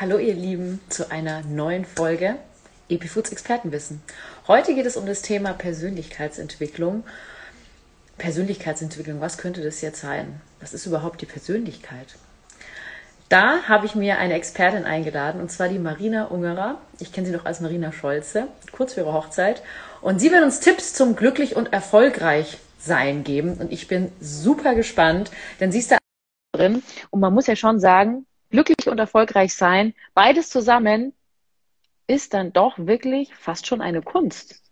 Hallo ihr Lieben zu einer neuen Folge Epifoods Expertenwissen. Heute geht es um das Thema Persönlichkeitsentwicklung. Persönlichkeitsentwicklung, was könnte das jetzt sein? Was ist überhaupt die Persönlichkeit? Da habe ich mir eine Expertin eingeladen, und zwar die Marina Ungerer. Ich kenne sie noch als Marina Scholze, kurz vor ihrer Hochzeit. Und sie wird uns Tipps zum glücklich und erfolgreich sein geben. Und ich bin super gespannt, denn sie ist da drin. Und man muss ja schon sagen, glücklich und erfolgreich sein, beides zusammen ist dann doch wirklich fast schon eine Kunst.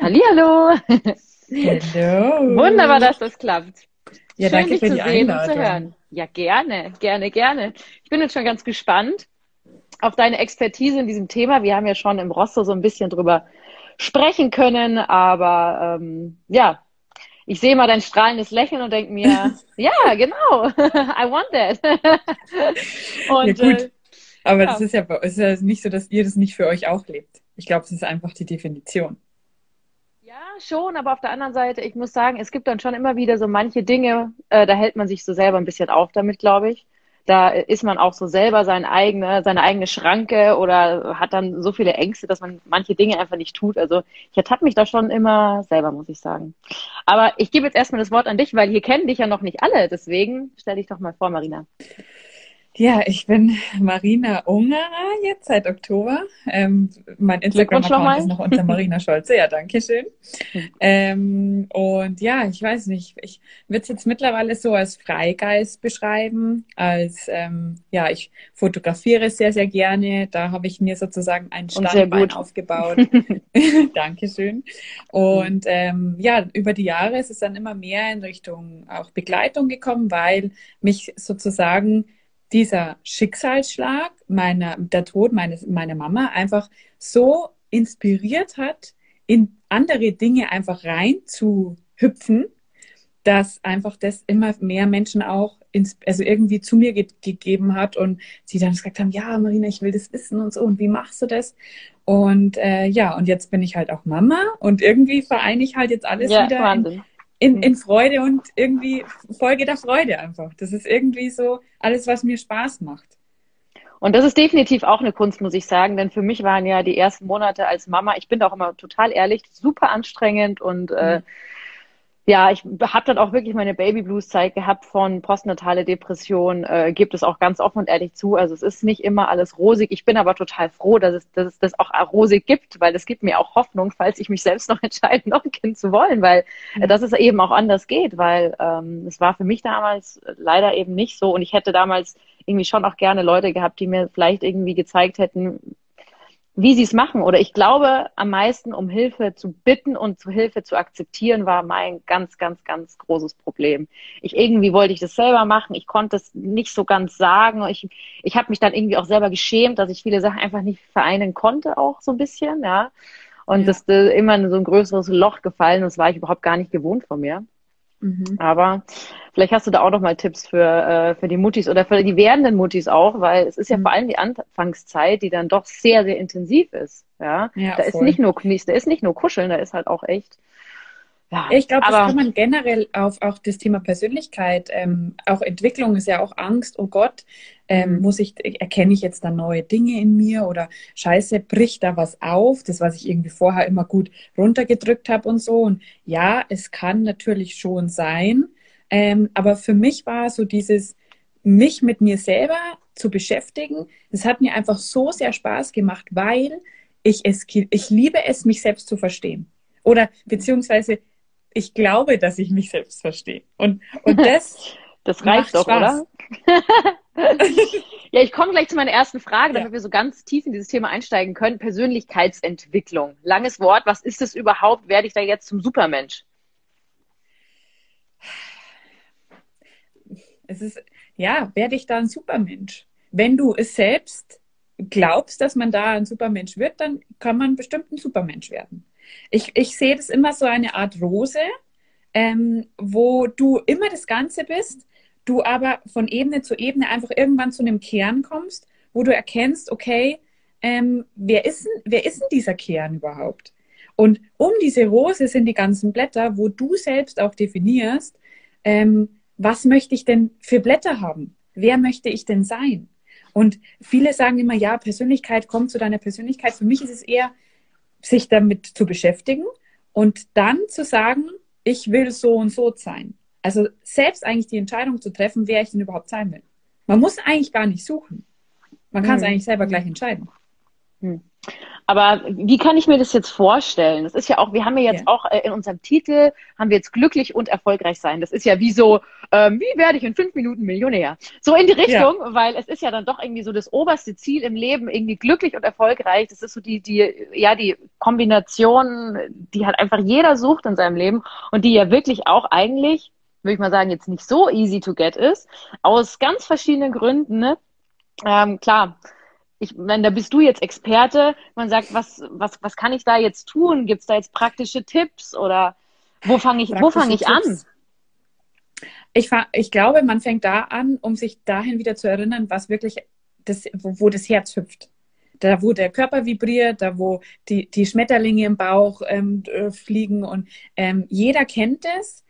Hallihallo! Hallo! Wunderbar, dass das klappt. Ja, Schön, danke dich für zu die sehen Einladung. und zu hören. Ja, gerne, gerne, gerne. Ich bin jetzt schon ganz gespannt auf deine Expertise in diesem Thema. Wir haben ja schon im Rosso so ein bisschen drüber sprechen können, aber ähm, ja, ich sehe mal dein strahlendes Lächeln und denke mir, ja, genau, I want that. und, ja, gut. Äh, Aber ja. das ist ja, ist ja nicht so, dass ihr das nicht für euch auch lebt. Ich glaube, es ist einfach die Definition. Ja, schon, aber auf der anderen Seite, ich muss sagen, es gibt dann schon immer wieder so manche Dinge, äh, da hält man sich so selber ein bisschen auf damit, glaube ich da ist man auch so selber sein eigene, seine eigene Schranke oder hat dann so viele Ängste, dass man manche Dinge einfach nicht tut. Also ich ertappe mich da schon immer selber, muss ich sagen. Aber ich gebe jetzt erstmal das Wort an dich, weil hier kennen dich ja noch nicht alle. Deswegen stell dich doch mal vor, Marina. Ja, ich bin Marina Ungerer jetzt seit Oktober. Ähm, mein Instagram-Account ist noch unter Marina Scholze. Ja, danke schön. Ähm, und ja, ich weiß nicht, ich würde es jetzt mittlerweile so als Freigeist beschreiben, als ähm, ja, ich fotografiere sehr, sehr gerne. Da habe ich mir sozusagen ein Standbein aufgebaut. Dankeschön. Und ähm, ja, über die Jahre ist es dann immer mehr in Richtung auch Begleitung gekommen, weil mich sozusagen dieser Schicksalsschlag, meiner, der Tod meines, meiner Mama einfach so inspiriert hat, in andere Dinge einfach rein zu hüpfen, dass einfach das immer mehr Menschen auch ins, also irgendwie zu mir ge gegeben hat und sie dann gesagt haben, ja, Marina, ich will das wissen und so und wie machst du das? Und äh, ja, und jetzt bin ich halt auch Mama und irgendwie vereine ich halt jetzt alles ja, wieder in, in, mhm. in Freude und irgendwie Folge der Freude einfach. Das ist irgendwie so alles, was mir Spaß macht. Und das ist definitiv auch eine Kunst, muss ich sagen, denn für mich waren ja die ersten Monate als Mama, ich bin da auch immer total ehrlich, super anstrengend und äh, mhm. äh, ja, ich habe dann auch wirklich meine Baby Blues Zeit gehabt von postnatale Depression, äh, gibt es auch ganz offen und ehrlich zu. Also es ist nicht immer alles rosig. Ich bin aber total froh, dass es, dass es das auch rosig gibt, weil es gibt mir auch Hoffnung, falls ich mich selbst noch entscheide, noch ein Kind zu wollen, weil äh, dass es eben auch anders geht, weil ähm, es war für mich damals leider eben nicht so und ich hätte damals irgendwie schon auch gerne Leute gehabt, die mir vielleicht irgendwie gezeigt hätten, wie sie es machen. Oder ich glaube, am meisten um Hilfe zu bitten und zu Hilfe zu akzeptieren, war mein ganz, ganz, ganz großes Problem. Ich irgendwie wollte ich das selber machen. Ich konnte es nicht so ganz sagen. Ich, ich habe mich dann irgendwie auch selber geschämt, dass ich viele Sachen einfach nicht vereinen konnte, auch so ein bisschen, ja. Und ja. das ist immer in so ein größeres Loch gefallen. Das war ich überhaupt gar nicht gewohnt von mir. Mhm. Aber vielleicht hast du da auch noch mal Tipps für, äh, für die Muttis oder für die werdenden Muttis auch, weil es ist ja mhm. vor allem die Anfangszeit, die dann doch sehr, sehr intensiv ist. Ja, ja da voll. ist nicht nur da ist nicht nur Kuscheln, da ist halt auch echt ja, ich glaube, das kann man generell auf auch das Thema Persönlichkeit, ähm, auch Entwicklung ist ja auch Angst, oh Gott, ähm, mhm. muss ich, erkenne ich jetzt da neue Dinge in mir oder scheiße, bricht da was auf, das, was ich irgendwie vorher immer gut runtergedrückt habe und so. Und ja, es kann natürlich schon sein, ähm, aber für mich war so dieses, mich mit mir selber zu beschäftigen, das hat mir einfach so sehr Spaß gemacht, weil ich es, ich liebe es, mich selbst zu verstehen. Oder beziehungsweise ich glaube, dass ich mich selbst verstehe. Und, und das. das reicht doch, Spaß. oder? ja, ich komme gleich zu meiner ersten Frage, damit ja. wir so ganz tief in dieses Thema einsteigen können. Persönlichkeitsentwicklung. Langes Wort. Was ist es überhaupt? Werde ich da jetzt zum Supermensch? Es ist, ja, werde ich da ein Supermensch? Wenn du es selbst glaubst, dass man da ein Supermensch wird, dann kann man bestimmt ein Supermensch werden. Ich, ich sehe das immer so eine Art Rose, ähm, wo du immer das Ganze bist, du aber von Ebene zu Ebene einfach irgendwann zu einem Kern kommst, wo du erkennst, okay, ähm, wer, ist wer ist denn dieser Kern überhaupt? Und um diese Rose sind die ganzen Blätter, wo du selbst auch definierst, ähm, was möchte ich denn für Blätter haben? Wer möchte ich denn sein? Und viele sagen immer, ja, Persönlichkeit kommt zu deiner Persönlichkeit. Für mich ist es eher, sich damit zu beschäftigen und dann zu sagen, ich will so und so sein. Also selbst eigentlich die Entscheidung zu treffen, wer ich denn überhaupt sein will. Man muss eigentlich gar nicht suchen. Man kann es hm. eigentlich selber gleich entscheiden. Hm. Aber wie kann ich mir das jetzt vorstellen? Das ist ja auch, wir haben ja jetzt ja. auch äh, in unserem Titel, haben wir jetzt glücklich und erfolgreich sein. Das ist ja wie so, ähm, wie werde ich in fünf Minuten Millionär? So in die Richtung, ja. weil es ist ja dann doch irgendwie so das oberste Ziel im Leben, irgendwie glücklich und erfolgreich. Das ist so die, die, ja, die Kombination, die halt einfach jeder sucht in seinem Leben und die ja wirklich auch eigentlich, würde ich mal sagen, jetzt nicht so easy to get ist, aus ganz verschiedenen Gründen. Ne? Ähm, klar, ich meine, da bist du jetzt Experte. Man sagt, was, was, was kann ich da jetzt tun? Gibt es da jetzt praktische Tipps oder wo fange ich, wo fange ich an? Ich, ich glaube, man fängt da an, um sich dahin wieder zu erinnern, was wirklich das, wo, wo das Herz hüpft. Da, wo der Körper vibriert, da, wo die, die Schmetterlinge im Bauch ähm, äh, fliegen. Und ähm, jeder kennt es.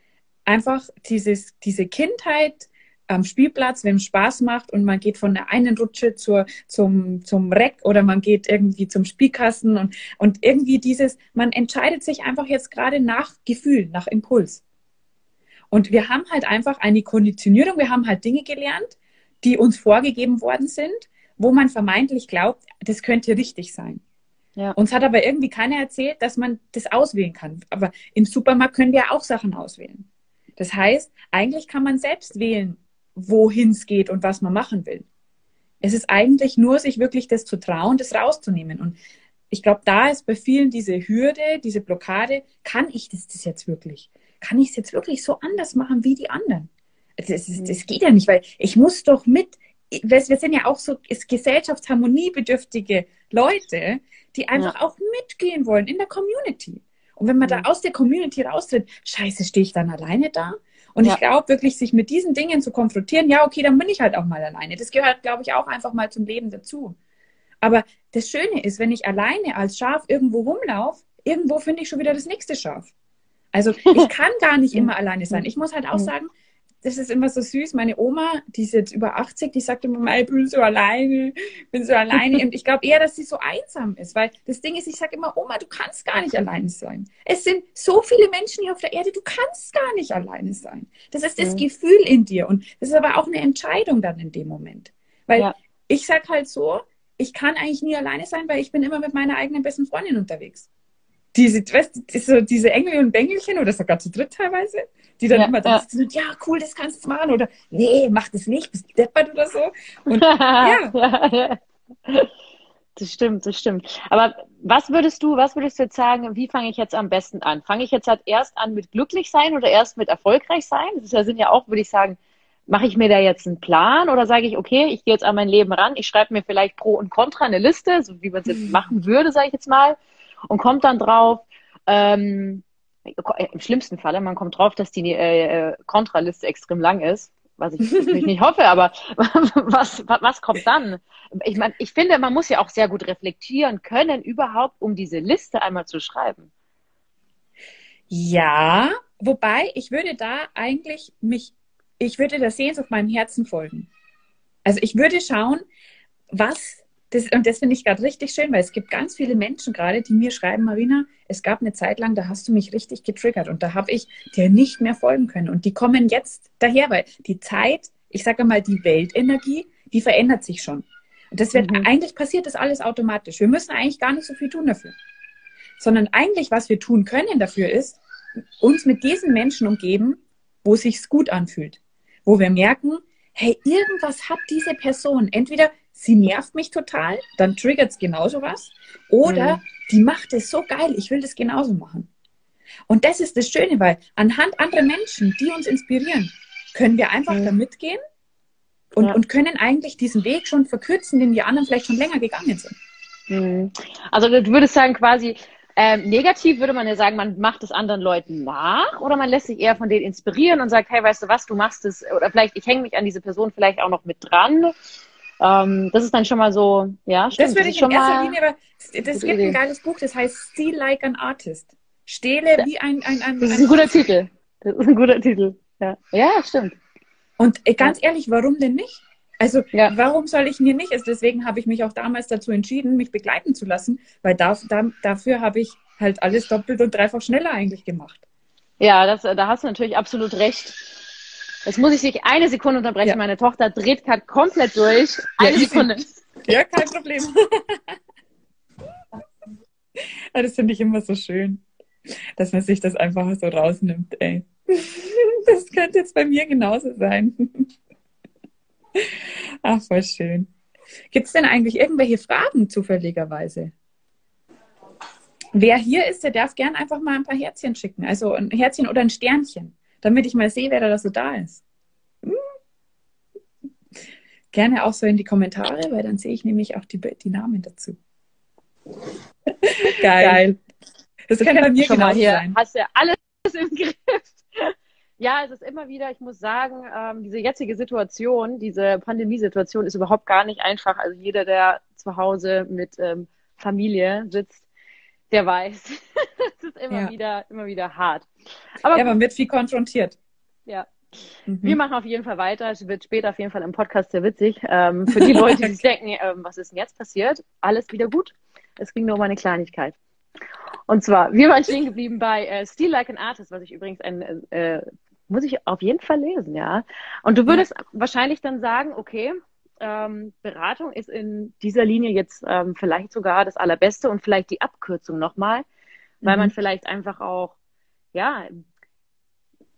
Einfach dieses, diese Kindheit, am Spielplatz, wenn es Spaß macht und man geht von der einen Rutsche zur, zum, zum Reck oder man geht irgendwie zum Spielkasten und, und irgendwie dieses, man entscheidet sich einfach jetzt gerade nach Gefühl, nach Impuls. Und wir haben halt einfach eine Konditionierung, wir haben halt Dinge gelernt, die uns vorgegeben worden sind, wo man vermeintlich glaubt, das könnte richtig sein. Ja. Uns hat aber irgendwie keiner erzählt, dass man das auswählen kann. Aber im Supermarkt können wir auch Sachen auswählen. Das heißt, eigentlich kann man selbst wählen, wohin es geht und was man machen will. Es ist eigentlich nur, sich wirklich das zu trauen, das rauszunehmen. Und ich glaube, da ist bei vielen diese Hürde, diese Blockade, kann ich das, das jetzt wirklich? Kann ich es jetzt wirklich so anders machen wie die anderen? Das, das, das mhm. geht ja nicht, weil ich muss doch mit, wir sind ja auch so gesellschaftsharmoniebedürftige Leute, die einfach ja. auch mitgehen wollen in der Community. Und wenn man mhm. da aus der Community raustritt, scheiße, stehe ich dann alleine da? Und ja. ich glaube wirklich, sich mit diesen Dingen zu konfrontieren, ja, okay, dann bin ich halt auch mal alleine. Das gehört, glaube ich, auch einfach mal zum Leben dazu. Aber das Schöne ist, wenn ich alleine als Schaf irgendwo rumlaufe, irgendwo finde ich schon wieder das nächste Schaf. Also ich kann gar nicht immer alleine sein. Ich muss halt auch sagen, das ist immer so süß. Meine Oma, die ist jetzt über 80, die sagt immer, ich bin so alleine, bin so alleine. Und ich glaube eher, dass sie so einsam ist, weil das Ding ist, ich sage immer, Oma, du kannst gar nicht alleine sein. Es sind so viele Menschen hier auf der Erde, du kannst gar nicht alleine sein. Das ist das mhm. Gefühl in dir und das ist aber auch eine Entscheidung dann in dem Moment. Weil ja. ich sage halt so, ich kann eigentlich nie alleine sein, weil ich bin immer mit meiner eigenen besten Freundin unterwegs diese, weißt so diese Engel und Bengelchen oder sogar zu dritt teilweise, die dann ja, immer da ja. sind, ja, cool, das kannst du machen oder nee, mach das nicht, bist deppert oder so. Und, ja. Das stimmt, das stimmt. Aber was würdest du, was würdest du jetzt sagen, wie fange ich jetzt am besten an? Fange ich jetzt halt erst an mit glücklich sein oder erst mit erfolgreich sein? Das sind ja auch, würde ich sagen, mache ich mir da jetzt einen Plan oder sage ich, okay, ich gehe jetzt an mein Leben ran, ich schreibe mir vielleicht Pro und Contra eine Liste, so wie man es jetzt mhm. machen würde, sage ich jetzt mal und kommt dann drauf, ähm, im schlimmsten Falle, man kommt drauf, dass die äh, Kontraliste extrem lang ist, was ich natürlich nicht hoffe, aber was, was kommt dann? Ich meine, ich finde, man muss ja auch sehr gut reflektieren können, überhaupt, um diese Liste einmal zu schreiben. Ja, wobei ich würde da eigentlich mich, ich würde der Sehnsucht meinem Herzen folgen. Also ich würde schauen, was das, und das finde ich gerade richtig schön, weil es gibt ganz viele Menschen gerade, die mir schreiben, Marina, es gab eine Zeit lang, da hast du mich richtig getriggert und da habe ich dir nicht mehr folgen können. Und die kommen jetzt daher, weil die Zeit, ich sage mal, die Weltenergie, die verändert sich schon. Und das wird, mhm. eigentlich passiert das alles automatisch. Wir müssen eigentlich gar nicht so viel tun dafür. Sondern eigentlich, was wir tun können dafür ist, uns mit diesen Menschen umgeben, wo es sich gut anfühlt. Wo wir merken, hey, irgendwas hat diese Person. Entweder sie nervt mich total, dann triggert es genauso was. Oder mhm. die macht es so geil, ich will das genauso machen. Und das ist das Schöne, weil anhand anderer Menschen, die uns inspirieren, können wir einfach mhm. da mitgehen und, ja. und können eigentlich diesen Weg schon verkürzen, den die anderen vielleicht schon länger gegangen sind. Mhm. Also du würdest sagen quasi, ähm, negativ würde man ja sagen, man macht es anderen Leuten nach oder man lässt sich eher von denen inspirieren und sagt, hey, weißt du was, du machst es, oder vielleicht, ich hänge mich an diese Person vielleicht auch noch mit dran ähm, das ist dann schon mal so, ja, stimmt. Das würde ich in erster Linie, aber das gibt ein geiles Buch, das heißt Steal Like an Artist. Stehle wie ein, ein, ein Das ist ein, ein guter Artist. Titel. Das ist ein guter Titel. Ja, ja stimmt. Und äh, ganz ehrlich, warum denn nicht? Also ja. warum soll ich mir nicht? Also deswegen habe ich mich auch damals dazu entschieden, mich begleiten zu lassen, weil da, da, dafür habe ich halt alles doppelt und dreifach schneller eigentlich gemacht. Ja, das, da hast du natürlich absolut recht. Jetzt muss ich dich eine Sekunde unterbrechen. Ja. Meine Tochter dreht gerade komplett durch. Eine ja, Sekunde. Ja, kein Problem. das finde ich immer so schön, dass man sich das einfach so rausnimmt, ey. Das könnte jetzt bei mir genauso sein. Ach, voll schön. Gibt es denn eigentlich irgendwelche Fragen zufälligerweise? Wer hier ist, der darf gern einfach mal ein paar Herzchen schicken. Also ein Herzchen oder ein Sternchen, damit ich mal sehe, wer da so da ist. Hm. Gerne auch so in die Kommentare, weil dann sehe ich nämlich auch die, die Namen dazu. Geil. Geil. Das, das kann bei mir schon genau mal hier. Sein. Hast du ja alles im Griff. Ja, es ist immer wieder, ich muss sagen, ähm, diese jetzige Situation, diese Pandemiesituation ist überhaupt gar nicht einfach. Also jeder, der zu Hause mit ähm, Familie sitzt, der weiß, es ist immer ja. wieder, immer wieder hart. Aber ja, man wird viel konfrontiert. Ja. Mhm. Wir machen auf jeden Fall weiter. Es wird später auf jeden Fall im Podcast sehr witzig. Ähm, für die Leute, die sich denken, ähm, was ist denn jetzt passiert? Alles wieder gut. Es ging nur um eine Kleinigkeit. Und zwar, wir waren stehen geblieben bei äh, Steal Like an Artist, was ich übrigens ein, äh, muss ich auf jeden Fall lesen, ja. Und du würdest ja. wahrscheinlich dann sagen, okay, ähm, Beratung ist in dieser Linie jetzt ähm, vielleicht sogar das Allerbeste und vielleicht die Abkürzung nochmal, weil mhm. man vielleicht einfach auch, ja,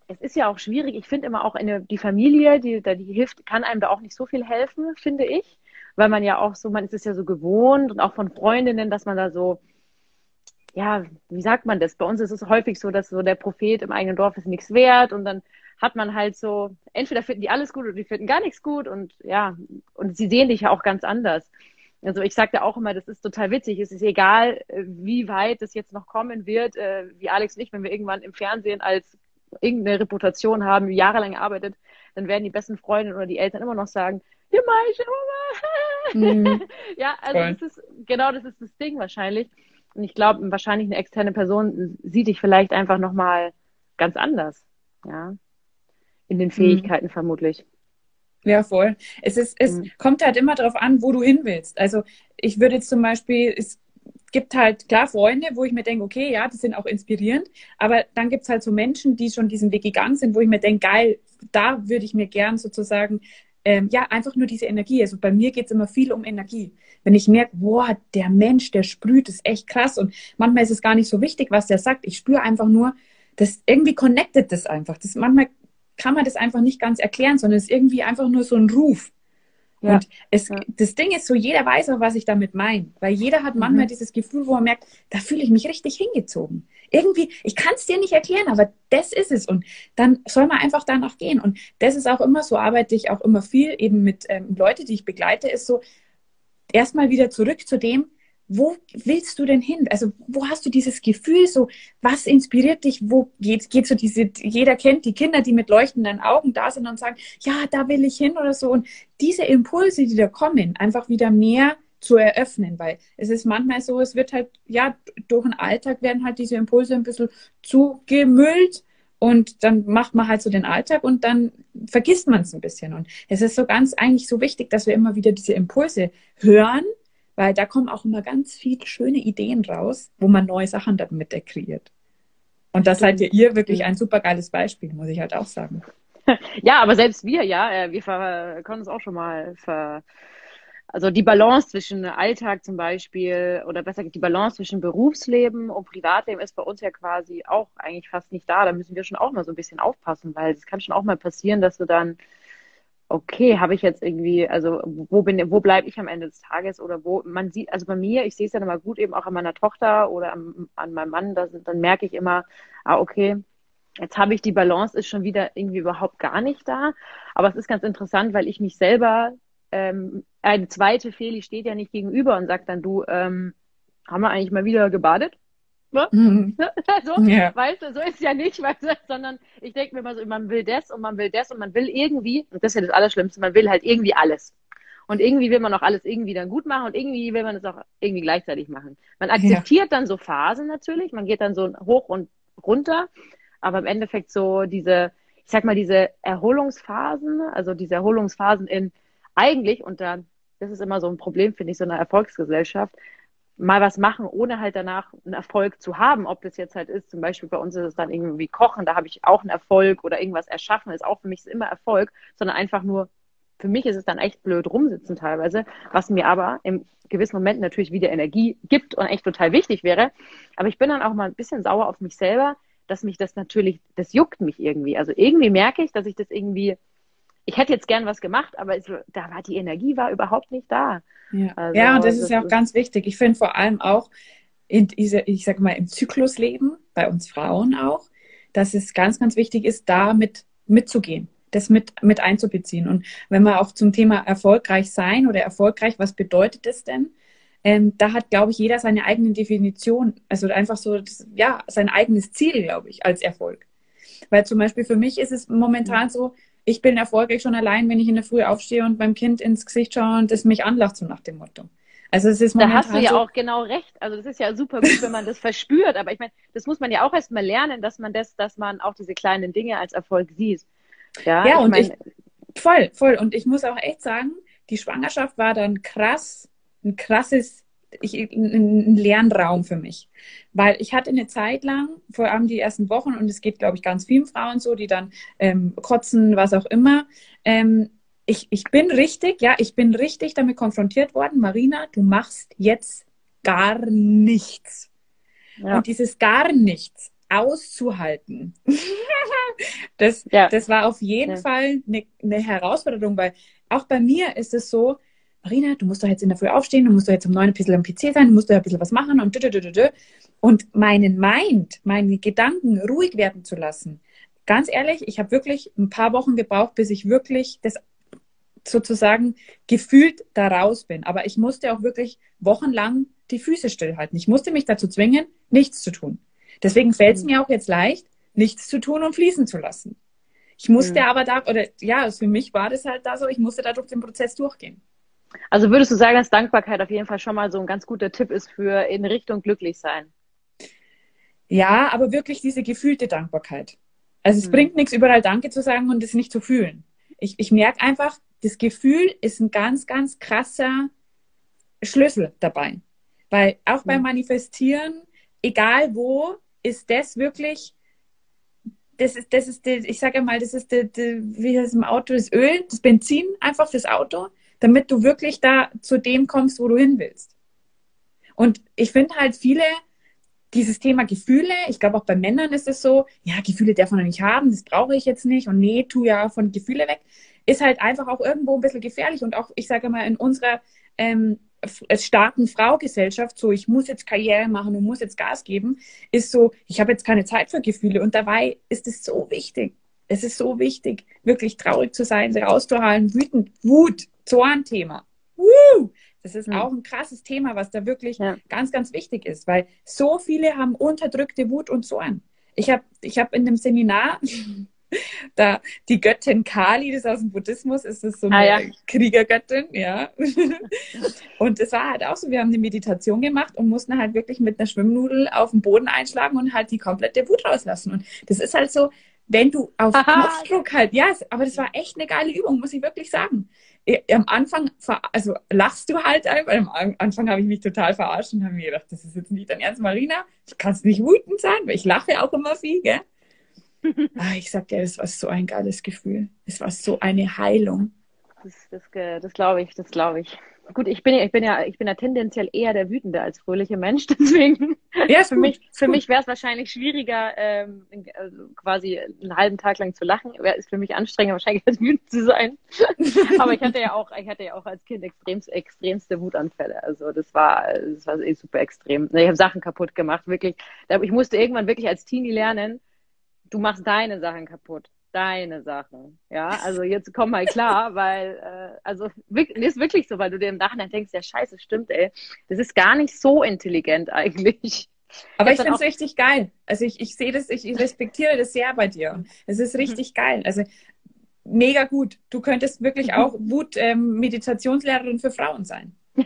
es ist ja auch schwierig. Ich finde immer auch eine, die Familie, die, die hilft, kann einem da auch nicht so viel helfen, finde ich, weil man ja auch so, man ist es ja so gewohnt und auch von Freundinnen, dass man da so, ja, wie sagt man das? Bei uns ist es häufig so, dass so der Prophet im eigenen Dorf ist nichts wert und dann hat man halt so, entweder finden die alles gut oder die finden gar nichts gut und ja, und sie sehen dich ja auch ganz anders. Also ich sagte auch immer, das ist total witzig. Es ist egal, äh, wie weit es jetzt noch kommen wird, äh, wie Alex und ich, wenn wir irgendwann im Fernsehen als irgendeine Reputation haben, jahrelang gearbeitet, dann werden die besten Freundinnen oder die Eltern immer noch sagen, ja, Mama. Mhm. ja, also das ist, genau das ist das Ding wahrscheinlich. Und ich glaube, wahrscheinlich eine externe Person sieht dich vielleicht einfach nochmal ganz anders. Ja in den mhm. Fähigkeiten mhm. vermutlich. Ja, voll. Es ist, es mhm. kommt halt immer darauf an, wo du hin willst. Also ich würde jetzt zum Beispiel, es gibt halt klar Freunde, wo ich mir denke, okay, ja, die sind auch inspirierend, aber dann gibt es halt so Menschen, die schon diesen Weg gegangen sind, wo ich mir denke, geil, da würde ich mir gern sozusagen, ähm, ja, einfach nur diese Energie. Also bei mir geht es immer viel um Energie. Wenn ich merke, boah, der Mensch, der sprüht, ist echt krass und manchmal ist es gar nicht so wichtig, was der sagt. Ich spüre einfach nur, das irgendwie connectet das einfach. Das manchmal kann man das einfach nicht ganz erklären, sondern es ist irgendwie einfach nur so ein Ruf. Ja. Und es, ja. das Ding ist so, jeder weiß auch, was ich damit meine. Weil jeder hat manchmal mhm. dieses Gefühl, wo er merkt, da fühle ich mich richtig hingezogen. Irgendwie, ich kann es dir nicht erklären, aber das ist es. Und dann soll man einfach danach gehen. Und das ist auch immer so, arbeite ich auch immer viel eben mit ähm, Leuten, die ich begleite, ist so, erstmal wieder zurück zu dem, wo willst du denn hin? Also, wo hast du dieses Gefühl so, was inspiriert dich? Wo geht, geht so diese, jeder kennt die Kinder, die mit leuchtenden Augen da sind und sagen, ja, da will ich hin oder so. Und diese Impulse, die da kommen, einfach wieder mehr zu eröffnen, weil es ist manchmal so, es wird halt, ja, durch den Alltag werden halt diese Impulse ein bisschen zugemüllt und dann macht man halt so den Alltag und dann vergisst man es ein bisschen. Und es ist so ganz eigentlich so wichtig, dass wir immer wieder diese Impulse hören weil da kommen auch immer ganz viele schöne Ideen raus, wo man neue Sachen damit kreiert. Und das seid ihr, ihr wirklich ein super geiles Beispiel, muss ich halt auch sagen. Ja, aber selbst wir, ja, äh, wir können uns auch schon mal ver, also die Balance zwischen Alltag zum Beispiel oder besser gesagt die Balance zwischen Berufsleben und Privatleben ist bei uns ja quasi auch eigentlich fast nicht da. Da müssen wir schon auch mal so ein bisschen aufpassen, weil es kann schon auch mal passieren, dass du dann okay, habe ich jetzt irgendwie, also wo bin, wo bleibe ich am Ende des Tages oder wo man sieht, also bei mir, ich sehe es dann immer gut eben auch an meiner Tochter oder an, an meinem Mann, das, dann merke ich immer, ah okay, jetzt habe ich die Balance ist schon wieder irgendwie überhaupt gar nicht da, aber es ist ganz interessant, weil ich mich selber ähm, eine zweite Feli steht ja nicht gegenüber und sagt dann du, ähm, haben wir eigentlich mal wieder gebadet? Ne? Mhm. so, ja. Weißt du, so ist es ja nicht, weißt du, sondern ich denke mir mal so, man will das und man will das und man will irgendwie, und das ist ja das Allerschlimmste, man will halt irgendwie alles. Und irgendwie will man auch alles irgendwie dann gut machen und irgendwie will man es auch irgendwie gleichzeitig machen. Man akzeptiert ja. dann so Phasen natürlich, man geht dann so hoch und runter, aber im Endeffekt so diese, ich sag mal, diese Erholungsphasen, also diese Erholungsphasen in eigentlich, und da, das ist immer so ein Problem, finde ich, so einer Erfolgsgesellschaft, mal was machen, ohne halt danach einen Erfolg zu haben. Ob das jetzt halt ist, zum Beispiel bei uns ist es dann irgendwie Kochen, da habe ich auch einen Erfolg oder irgendwas erschaffen, ist auch für mich immer Erfolg, sondern einfach nur, für mich ist es dann echt blöd rumsitzen teilweise, was mir aber im gewissen Moment natürlich wieder Energie gibt und echt total wichtig wäre. Aber ich bin dann auch mal ein bisschen sauer auf mich selber, dass mich das natürlich, das juckt mich irgendwie. Also irgendwie merke ich, dass ich das irgendwie, ich hätte jetzt gern was gemacht, aber es, da war die Energie war überhaupt nicht da. Ja, also, ja und das, das ist ja auch ist ganz wichtig. Ich finde vor allem auch in dieser, ich sag mal, im Zyklusleben, bei uns Frauen auch, dass es ganz, ganz wichtig ist, da mit mitzugehen, das mit, mit einzubeziehen. Und wenn wir auch zum Thema erfolgreich sein oder erfolgreich, was bedeutet das denn? Ähm, da hat, glaube ich, jeder seine eigene Definition, also einfach so, das, ja, sein eigenes Ziel, glaube ich, als Erfolg. Weil zum Beispiel für mich ist es momentan so, ich bin erfolgreich schon allein, wenn ich in der Früh aufstehe und beim Kind ins Gesicht schaue und es mich anlacht, so nach dem Motto. Also es ist da hast du ja so auch genau recht. Also das ist ja super gut, wenn man das verspürt. Aber ich meine, das muss man ja auch erst mal lernen, dass man das, dass man auch diese kleinen Dinge als Erfolg sieht. Ja, ja ich und mein, ich, voll, voll. Und ich muss auch echt sagen, die Schwangerschaft war dann krass, ein krasses ich, ein Lernraum für mich. Weil ich hatte eine Zeit lang, vor allem die ersten Wochen, und es geht, glaube ich, ganz vielen Frauen so, die dann ähm, kotzen, was auch immer. Ähm, ich, ich bin richtig, ja, ich bin richtig damit konfrontiert worden, Marina, du machst jetzt gar nichts. Ja. Und dieses gar nichts auszuhalten, das, ja. das war auf jeden ja. Fall eine, eine Herausforderung, weil auch bei mir ist es so, Marina, du musst doch jetzt in der Früh aufstehen, du musst doch jetzt um neun ein bisschen am PC sein, du musst doch ein bisschen was machen und dü, und meinen Mind, meine Gedanken ruhig werden zu lassen. Ganz ehrlich, ich habe wirklich ein paar Wochen gebraucht, bis ich wirklich das sozusagen gefühlt da raus bin. Aber ich musste auch wirklich wochenlang die Füße stillhalten. Ich musste mich dazu zwingen, nichts zu tun. Deswegen fällt es mhm. mir auch jetzt leicht, nichts zu tun und fließen zu lassen. Ich musste mhm. aber da, oder ja, für mich war das halt da so, ich musste da durch den Prozess durchgehen. Also würdest du sagen, dass Dankbarkeit auf jeden Fall schon mal so ein ganz guter Tipp ist für in Richtung glücklich sein? Ja, aber wirklich diese gefühlte Dankbarkeit. Also es hm. bringt nichts, überall Danke zu sagen und es nicht zu fühlen. Ich, ich merke einfach, das Gefühl ist ein ganz, ganz krasser Schlüssel dabei. Weil auch hm. beim Manifestieren, egal wo, ist das wirklich, das ist, das ist, die, ich sage mal, das ist, die, die, wie das im Auto, das Öl, das Benzin einfach fürs Auto damit du wirklich da zu dem kommst, wo du hin willst. Und ich finde halt viele, dieses Thema Gefühle, ich glaube auch bei Männern ist es so, ja, Gefühle darf man nicht haben, das brauche ich jetzt nicht und nee, tu ja von Gefühle weg, ist halt einfach auch irgendwo ein bisschen gefährlich und auch, ich sage mal, in unserer ähm, starken Frau-Gesellschaft, so ich muss jetzt Karriere machen und muss jetzt Gas geben, ist so, ich habe jetzt keine Zeit für Gefühle und dabei ist es so wichtig. Es ist so wichtig, wirklich traurig zu sein, rauszuhalten, wütend, Wut, Zorn-Thema. Uh, das ist mhm. auch ein krasses Thema, was da wirklich ja. ganz, ganz wichtig ist, weil so viele haben unterdrückte Wut und Zorn. Ich habe ich hab in dem Seminar da die Göttin Kali, das ist aus dem Buddhismus, ist es so eine ah, ja. Kriegergöttin, ja. und es war halt auch so, wir haben eine Meditation gemacht und mussten halt wirklich mit einer Schwimmnudel auf den Boden einschlagen und halt die komplette Wut rauslassen. Und das ist halt so, wenn du auf Aha. Knopfdruck halt, ja, aber das war echt eine geile Übung, muss ich wirklich sagen. Am Anfang, also lachst du halt einfach. Am Anfang habe ich mich total verarscht und habe mir gedacht, das ist jetzt nicht dein Ernst, Marina. Du kannst nicht wütend sein, weil ich lache auch immer viel, gell? ah, ich sag dir, das war so ein geiles Gefühl. Es war so eine Heilung. Das, das, das glaube ich, das glaube ich. Gut, ich bin, ich bin ja, ich bin ja tendenziell eher der wütende als fröhliche Mensch, deswegen ja, für gut, mich, für mich wäre es wahrscheinlich schwieriger, ähm, also quasi einen halben Tag lang zu lachen. Wäre ist für mich anstrengender, wahrscheinlich als wütend zu sein. Aber ich hatte ja auch, ich hatte ja auch als Kind extrem, extremste Wutanfälle. Also das war, das war eh super extrem. Ich habe Sachen kaputt gemacht, wirklich. Ich musste irgendwann wirklich als Teenie lernen, du machst deine Sachen kaputt deine Sachen. Ja, also jetzt komm mal klar, weil, äh, also ist wirklich so, weil du dir im Nachhinein denkst, ja scheiße, stimmt, ey. Das ist gar nicht so intelligent eigentlich. Aber ich finde es richtig geil. Also ich, ich sehe das, ich respektiere das sehr bei dir. Es ist richtig mhm. geil. Also mega gut. Du könntest wirklich auch Wut-Meditationslehrerin ähm, für Frauen sein.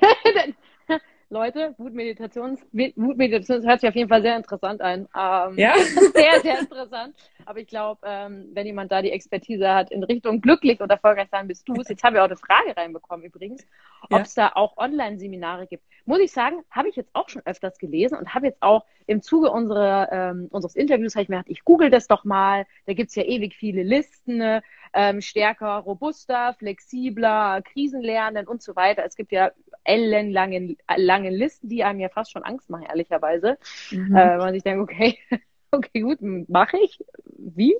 Leute, Wutmeditations, Wutmeditation hört sich auf jeden Fall sehr interessant an. Ähm, ja. Sehr, sehr interessant. Aber ich glaube, ähm, wenn jemand da die Expertise hat in Richtung glücklich und erfolgreich sein, bist du es. Jetzt haben wir auch eine Frage reinbekommen übrigens, ob es da auch Online-Seminare gibt. Muss ich sagen, habe ich jetzt auch schon öfters gelesen und habe jetzt auch im Zuge unserer, ähm, unseres Interviews, habe ich mir gedacht, ich google das doch mal. Da gibt es ja ewig viele Listen, ne? ähm, stärker, robuster, flexibler, Krisenlernen und so weiter. Es gibt ja ellenlange lange Listen, die einem ja fast schon Angst machen, ehrlicherweise. Mhm. Äh, man sich denkt, okay, okay, gut, mache ich. Wie?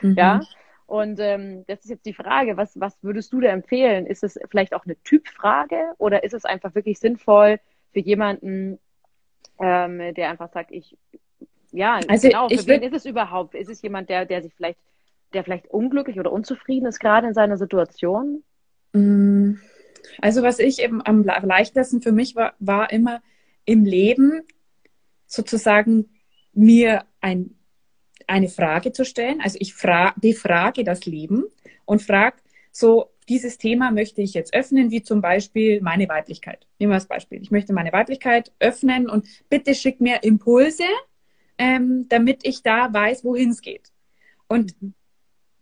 Mhm. Ja. Und ähm, das ist jetzt die Frage, was, was würdest du da empfehlen? Ist es vielleicht auch eine Typfrage oder ist es einfach wirklich sinnvoll für jemanden, ähm, der einfach sagt, ich, ja, also genau, für wen ist es überhaupt? Ist es jemand, der, der sich vielleicht, der vielleicht unglücklich oder unzufrieden ist gerade in seiner Situation? Mm, also was ich eben am leichtesten für mich war, war immer im Leben sozusagen mir ein, eine Frage zu stellen. Also ich fra befrage das Leben und frage so, dieses Thema möchte ich jetzt öffnen, wie zum Beispiel meine Weiblichkeit. Nehmen wir das Beispiel. Ich möchte meine Weiblichkeit öffnen und bitte schick mir Impulse, ähm, damit ich da weiß, wohin es geht. Und.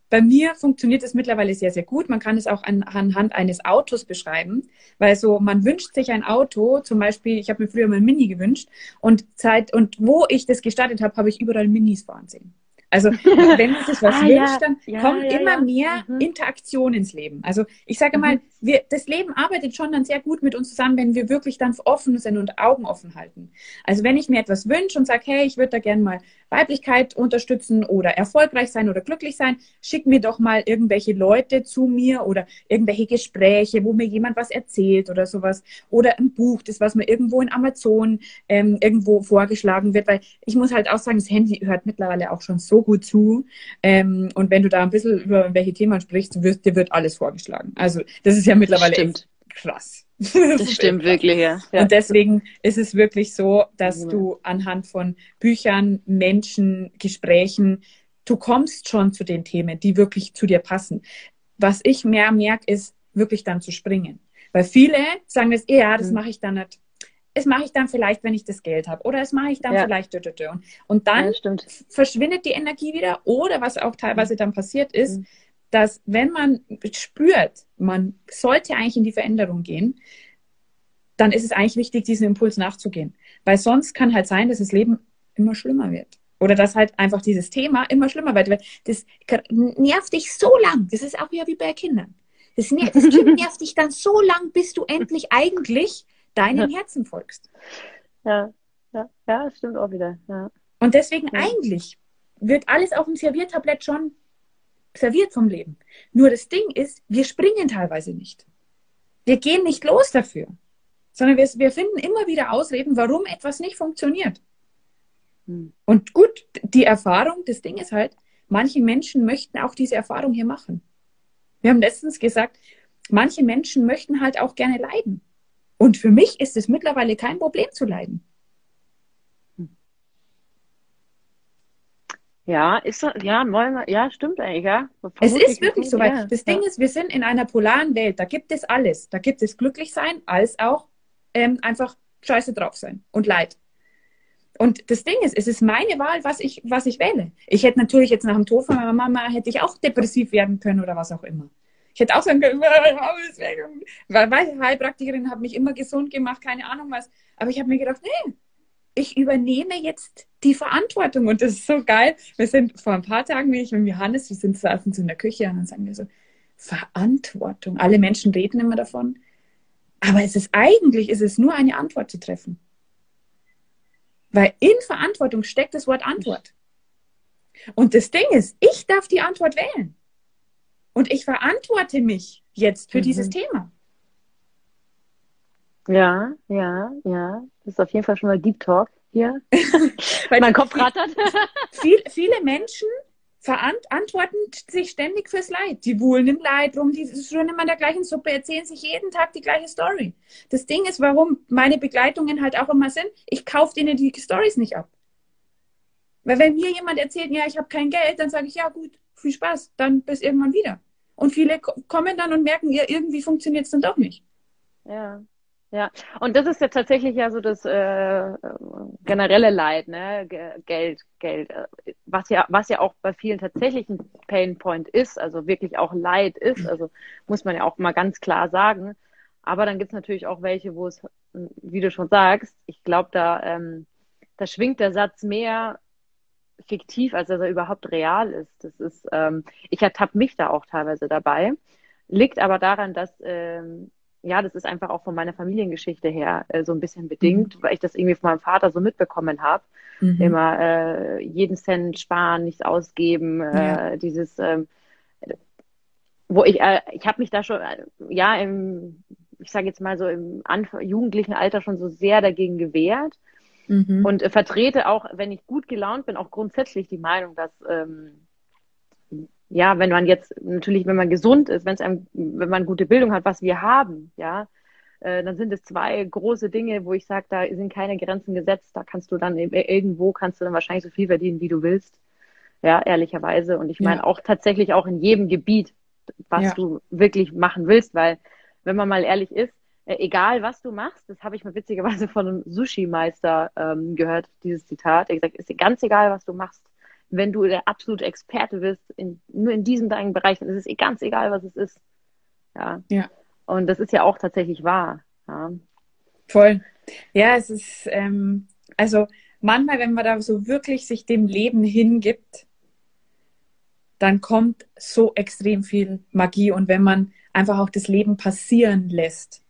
Bei mir funktioniert es mittlerweile sehr, sehr gut. Man kann es auch an, anhand eines Autos beschreiben, weil so, man wünscht sich ein Auto, zum Beispiel, ich habe mir früher mal ein Mini gewünscht und Zeit, und wo ich das gestartet habe, habe ich überall Minis fahren sehen. Also wenn man sich was ah, wünscht, dann ja, kommt ja, immer ja. mehr mhm. Interaktion ins Leben. Also ich sage mal, mhm. wir, das Leben arbeitet schon dann sehr gut mit uns zusammen, wenn wir wirklich dann offen sind und Augen offen halten. Also wenn ich mir etwas wünsche und sage, hey, ich würde da gerne mal Weiblichkeit unterstützen oder erfolgreich sein oder glücklich sein, schick mir doch mal irgendwelche Leute zu mir oder irgendwelche Gespräche, wo mir jemand was erzählt oder sowas. Oder ein Buch, das was mir irgendwo in Amazon ähm, irgendwo vorgeschlagen wird. Weil ich muss halt auch sagen, das Handy hört mittlerweile auch schon so gut zu. Ähm, und wenn du da ein bisschen über welche Themen sprichst, wirst, dir wird alles vorgeschlagen. Also das ist ja mittlerweile echt krass. Das, stimmt wirklich, ja. Und deswegen ist es wirklich so, dass ja. du anhand von Büchern, Menschen, Gesprächen, du kommst schon zu den Themen, die wirklich zu dir passen. Was ich mehr merke, ist wirklich dann zu springen. Weil viele sagen das, ja, das mhm. mache ich dann nicht. Das mache ich dann vielleicht, wenn ich das Geld habe. Oder das mache ich dann ja. vielleicht. Und, und dann ja, verschwindet die Energie wieder. Oder was auch teilweise dann passiert ist, mhm dass wenn man spürt, man sollte eigentlich in die Veränderung gehen, dann ist es eigentlich wichtig, diesem Impuls nachzugehen. Weil sonst kann halt sein, dass das Leben immer schlimmer wird. Oder dass halt einfach dieses Thema immer schlimmer wird. Das nervt dich so lang. Das ist auch ja wie bei Kindern. Das, das Kind nervt dich dann so lang, bis du endlich eigentlich deinem Herzen folgst. Ja, ja, ja, stimmt auch wieder. Ja. Und deswegen ja. eigentlich wird alles auf dem Serviertablett schon serviert vom Leben. Nur das Ding ist, wir springen teilweise nicht. Wir gehen nicht los dafür, sondern wir, wir finden immer wieder Ausreden, warum etwas nicht funktioniert. Hm. Und gut, die Erfahrung, das Ding ist halt, manche Menschen möchten auch diese Erfahrung hier machen. Wir haben letztens gesagt, manche Menschen möchten halt auch gerne leiden. Und für mich ist es mittlerweile kein Problem zu leiden. Ja, ist ja, ja, stimmt eigentlich, ja. Es ist wirklich so, weil ja. das Ding ja. ist, wir sind in einer polaren Welt, da gibt es alles. Da gibt es glücklich sein, als auch ähm, einfach scheiße drauf sein und Leid. Und das Ding ist, es ist meine Wahl, was ich, was ich wähle. Ich hätte natürlich jetzt nach dem Tod von meiner Mama, hätte ich auch depressiv werden können oder was auch immer. Ich hätte auch sagen können, weil, weil Heilpraktikerin hat mich immer gesund gemacht, keine Ahnung was. Aber ich habe mir gedacht, nee, ich übernehme jetzt die Verantwortung. Und das ist so geil. Wir sind vor ein paar Tagen, wie ich mit Johannes, wir sind saßen so in der Küche und dann sagen wir so, Verantwortung. Alle Menschen reden immer davon. Aber es ist eigentlich, ist es nur eine Antwort zu treffen. Weil in Verantwortung steckt das Wort Antwort. Und das Ding ist, ich darf die Antwort wählen. Und ich verantworte mich jetzt für mhm. dieses Thema. Ja, ja, ja. Das ist auf jeden Fall schon mal Deep Talk hier. Weil mein Kopf rattert. Viel, viele Menschen verantworten sich ständig fürs Leid. Die wohlen im Leid rum, die schon immer in der gleichen Suppe, erzählen sich jeden Tag die gleiche Story. Das Ding ist, warum meine Begleitungen halt auch immer sind, ich kaufe denen die Stories nicht ab. Weil wenn mir jemand erzählt, ja, ich habe kein Geld, dann sage ich, ja gut, viel Spaß, dann bis irgendwann wieder. Und viele kommen dann und merken, ja, irgendwie funktioniert es dann doch nicht. Ja, Ja, und das ist ja tatsächlich ja so das äh, generelle Leid, ne? Geld, Geld, äh, was ja, was ja auch bei vielen tatsächlich ein Painpoint ist, also wirklich auch Leid ist, also muss man ja auch mal ganz klar sagen. Aber dann gibt's natürlich auch welche, wo es, wie du schon sagst, ich glaube, da, ähm, da schwingt der Satz mehr fiktiv, als dass er überhaupt real ist. Das ist, ähm, ich ertappe mich da auch teilweise dabei. Liegt aber daran, dass ähm, ja, das ist einfach auch von meiner Familiengeschichte her äh, so ein bisschen bedingt, mhm. weil ich das irgendwie von meinem Vater so mitbekommen habe. Mhm. Immer äh, jeden Cent sparen, nichts ausgeben, äh, ja. dieses, ähm, wo ich, äh, ich habe mich da schon, äh, ja, im, ich sage jetzt mal so im Anf jugendlichen Alter schon so sehr dagegen gewehrt. Mhm. Und äh, vertrete auch, wenn ich gut gelaunt bin, auch grundsätzlich die Meinung, dass ähm, ja, wenn man jetzt natürlich, wenn man gesund ist, wenn es einem, wenn man gute Bildung hat, was wir haben, ja, äh, dann sind es zwei große Dinge, wo ich sage, da sind keine Grenzen gesetzt. Da kannst du dann irgendwo kannst du dann wahrscheinlich so viel verdienen, wie du willst. Ja, ehrlicherweise. Und ich meine ja. auch tatsächlich auch in jedem Gebiet, was ja. du wirklich machen willst, weil wenn man mal ehrlich ist, äh, egal was du machst, das habe ich mal witzigerweise von einem Sushi-Meister ähm, gehört, dieses Zitat. Er gesagt, ist ganz egal, was du machst wenn du der absolute Experte bist, in, nur in diesem deinen Bereich, dann ist es eh ganz egal, was es ist. Ja. ja. Und das ist ja auch tatsächlich wahr. Ja. Voll. Ja, es ist, ähm, also manchmal, wenn man da so wirklich sich dem Leben hingibt, dann kommt so extrem viel Magie und wenn man einfach auch das Leben passieren lässt.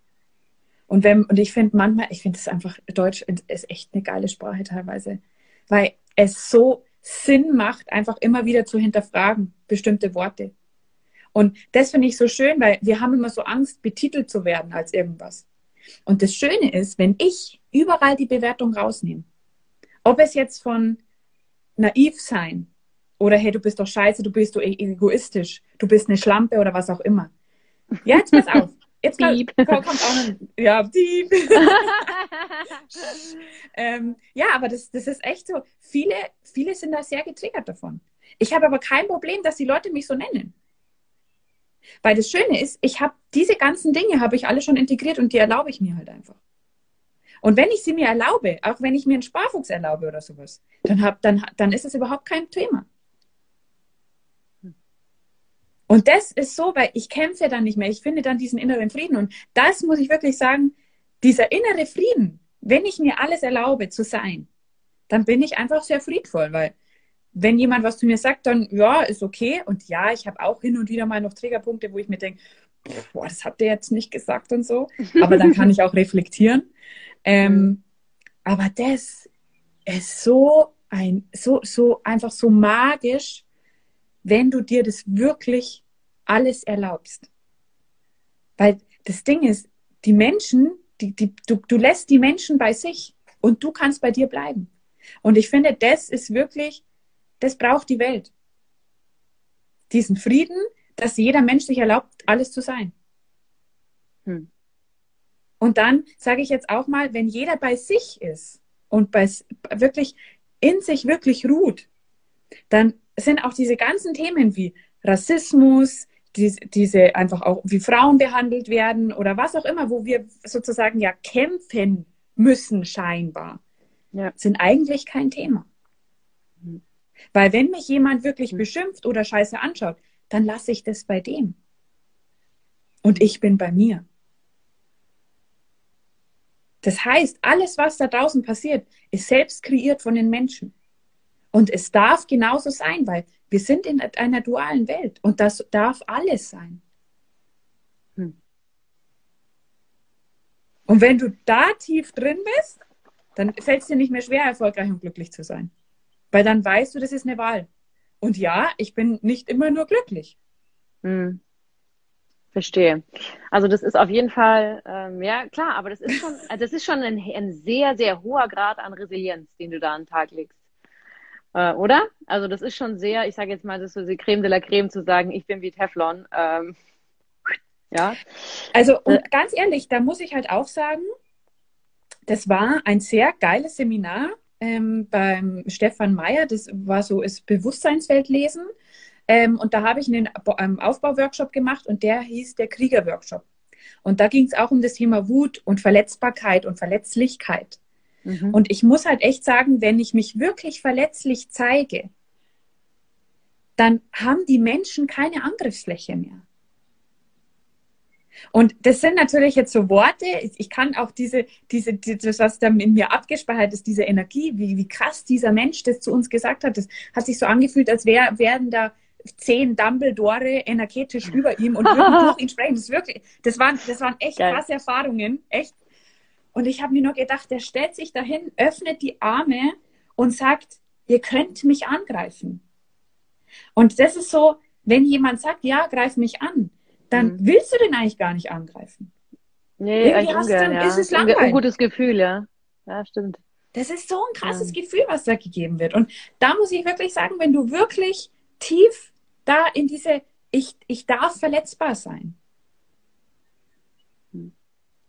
Und wenn, und ich finde manchmal, ich finde es einfach, Deutsch ist echt eine geile Sprache teilweise, weil es so Sinn macht, einfach immer wieder zu hinterfragen, bestimmte Worte. Und das finde ich so schön, weil wir haben immer so Angst, betitelt zu werden als irgendwas. Und das Schöne ist, wenn ich überall die Bewertung rausnehme, ob es jetzt von naiv sein oder hey, du bist doch scheiße, du bist doch e-, egoistisch, du bist eine Schlampe oder was auch immer. Ja, jetzt pass auf. Jetzt Dieb. kommt, auch ein, ja, Dieb. ähm, ja, aber das, das ist echt so. Viele, viele sind da sehr getriggert davon. Ich habe aber kein Problem, dass die Leute mich so nennen. Weil das Schöne ist, ich habe diese ganzen Dinge habe ich alle schon integriert und die erlaube ich mir halt einfach. Und wenn ich sie mir erlaube, auch wenn ich mir einen Sparfuchs erlaube oder sowas, dann, hab, dann, dann ist es überhaupt kein Thema. Und das ist so, weil ich kämpfe dann nicht mehr. Ich finde dann diesen inneren Frieden. Und das muss ich wirklich sagen, dieser innere Frieden, wenn ich mir alles erlaube zu sein, dann bin ich einfach sehr friedvoll, weil wenn jemand was zu mir sagt, dann ja, ist okay. Und ja, ich habe auch hin und wieder mal noch Trägerpunkte, wo ich mir denke, boah, das habt ihr jetzt nicht gesagt und so. Aber dann kann ich auch reflektieren. Ähm, mhm. aber das ist so ein, so, so einfach so magisch, wenn du dir das wirklich alles erlaubst. Weil das Ding ist, die Menschen, die, die, du, du lässt die Menschen bei sich und du kannst bei dir bleiben. Und ich finde, das ist wirklich, das braucht die Welt. Diesen Frieden, dass jeder Mensch sich erlaubt, alles zu sein. Hm. Und dann sage ich jetzt auch mal, wenn jeder bei sich ist und bei, wirklich in sich wirklich ruht, dann sind auch diese ganzen Themen wie Rassismus, die, diese einfach auch, wie Frauen behandelt werden oder was auch immer, wo wir sozusagen ja kämpfen müssen scheinbar, ja. sind eigentlich kein Thema. Mhm. Weil wenn mich jemand wirklich mhm. beschimpft oder scheiße anschaut, dann lasse ich das bei dem. Und ich bin bei mir. Das heißt, alles, was da draußen passiert, ist selbst kreiert von den Menschen. Und es darf genauso sein, weil wir sind in einer dualen Welt und das darf alles sein. Hm. Und wenn du da tief drin bist, dann fällt es dir nicht mehr schwer, erfolgreich und glücklich zu sein. Weil dann weißt du, das ist eine Wahl. Und ja, ich bin nicht immer nur glücklich. Hm. Verstehe. Also das ist auf jeden Fall, ähm, ja klar, aber das ist schon, also das ist schon ein, ein sehr, sehr hoher Grad an Resilienz, den du da an den Tag legst. Äh, oder? Also das ist schon sehr, ich sage jetzt mal, das ist so die Creme de la Creme zu sagen, ich bin wie Teflon. Ähm, ja. Also und äh, ganz ehrlich, da muss ich halt auch sagen, das war ein sehr geiles Seminar ähm, beim Stefan Meyer. Das war so das Bewusstseinsweltlesen. Ähm, und da habe ich einen ähm, Aufbauworkshop gemacht und der hieß der Kriegerworkshop. Und da ging es auch um das Thema Wut und Verletzbarkeit und Verletzlichkeit. Mhm. Und ich muss halt echt sagen, wenn ich mich wirklich verletzlich zeige, dann haben die Menschen keine Angriffsfläche mehr. Und das sind natürlich jetzt so Worte, ich kann auch diese, diese, das, was da in mir abgespeichert ist, diese Energie, wie, wie krass dieser Mensch das zu uns gesagt hat, das hat sich so angefühlt, als wär, wären da zehn Dumbledore energetisch über ihm und würden durch ihn sprechen. Das, ist wirklich, das, waren, das waren echt Geil. krasse Erfahrungen, echt. Und ich habe mir nur gedacht, der stellt sich dahin, öffnet die Arme und sagt, ihr könnt mich angreifen. Und das ist so, wenn jemand sagt, ja, greif mich an, dann mhm. willst du den eigentlich gar nicht angreifen. Nee, Irgendwie eigentlich ungern, du, ja. ist es langweilig. Ein gutes Gefühl, ja. Ja, stimmt. Das ist so ein krasses ja. Gefühl, was da gegeben wird. Und da muss ich wirklich sagen, wenn du wirklich tief da in diese, ich, ich darf verletzbar sein.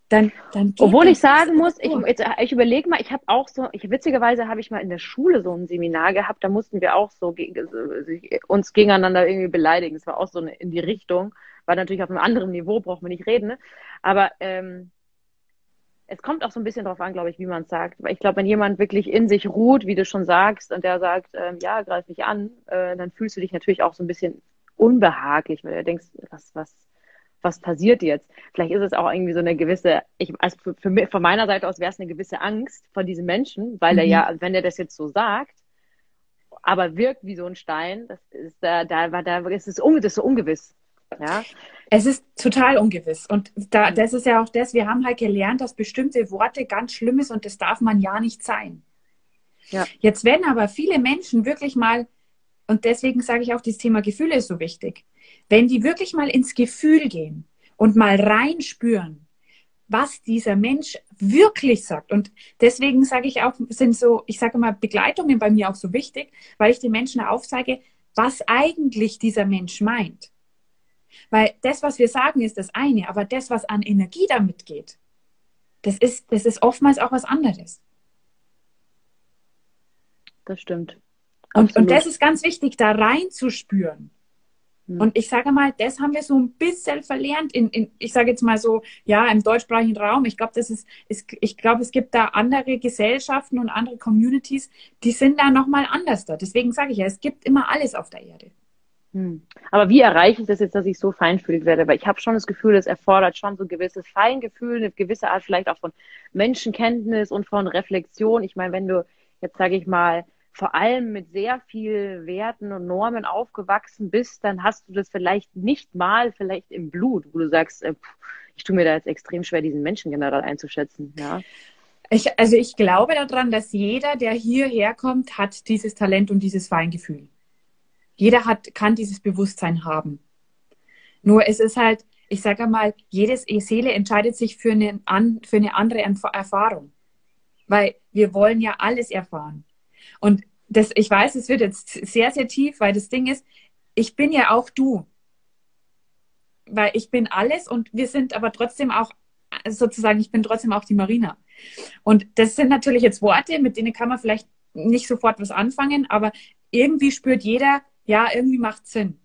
Dann, dann Obwohl ich sagen muss, ich, ich überlege mal, ich habe auch so, ich, witzigerweise habe ich mal in der Schule so ein Seminar gehabt, da mussten wir auch so uns gegeneinander irgendwie beleidigen. Es war auch so eine, in die Richtung, war natürlich auf einem anderen Niveau, brauchen wir nicht reden, ne? aber ähm, es kommt auch so ein bisschen darauf an, glaube ich, wie man es sagt. Weil ich glaube, wenn jemand wirklich in sich ruht, wie du schon sagst, und der sagt, ähm, ja, greif mich an, äh, dann fühlst du dich natürlich auch so ein bisschen unbehaglich, weil du denkst, was, was, was passiert jetzt? Vielleicht ist es auch irgendwie so eine gewisse, ich, also für, für, von meiner Seite aus wäre es eine gewisse Angst vor diesem Menschen, weil mhm. er ja, wenn er das jetzt so sagt, aber wirkt wie so ein Stein, das ist da, da, da, da ist es, un, das ist so ungewiss. Ja. Es ist total ungewiss. Und da, das ist ja auch das, wir haben halt gelernt, dass bestimmte Worte ganz schlimm ist und das darf man ja nicht sein. Ja. Jetzt werden aber viele Menschen wirklich mal, und deswegen sage ich auch, das Thema Gefühle ist so wichtig, wenn die wirklich mal ins Gefühl gehen und mal reinspüren, was dieser Mensch wirklich sagt. Und deswegen sage ich auch, sind so, ich sage mal, Begleitungen bei mir auch so wichtig, weil ich den Menschen aufzeige, was eigentlich dieser Mensch meint. Weil das, was wir sagen, ist das eine, aber das, was an Energie damit geht, das ist, das ist oftmals auch was anderes. Das stimmt. Und, und das ist ganz wichtig, da reinzuspüren. Hm. Und ich sage mal, das haben wir so ein bisschen verlernt in, in ich sage jetzt mal so, ja, im deutschsprachigen Raum. Ich glaube, das ist, ist, ich glaube, es gibt da andere Gesellschaften und andere Communities, die sind da nochmal anders da. Deswegen sage ich ja, es gibt immer alles auf der Erde. Hm. Aber wie erreiche ich das jetzt, dass ich so feinfühlig werde? Weil ich habe schon das Gefühl, es erfordert schon so ein gewisses Feingefühl, eine gewisse Art vielleicht auch von Menschenkenntnis und von Reflexion. Ich meine, wenn du jetzt, sage ich mal, vor allem mit sehr viel Werten und Normen aufgewachsen bist, dann hast du das vielleicht nicht mal vielleicht im Blut, wo du sagst, äh, ich tue mir da jetzt extrem schwer, diesen Menschen generell einzuschätzen. Ja. Ich, also ich glaube daran, dass jeder, der hierher kommt, hat dieses Talent und dieses Feingefühl. Jeder hat, kann dieses Bewusstsein haben. Nur es ist halt, ich sage mal, jedes Seele entscheidet sich für eine, für eine andere Erfahrung. Weil wir wollen ja alles erfahren. Und das, ich weiß, es wird jetzt sehr, sehr tief, weil das Ding ist, ich bin ja auch du. Weil ich bin alles und wir sind aber trotzdem auch, sozusagen, ich bin trotzdem auch die Marina. Und das sind natürlich jetzt Worte, mit denen kann man vielleicht nicht sofort was anfangen, aber irgendwie spürt jeder, ja, irgendwie macht Sinn.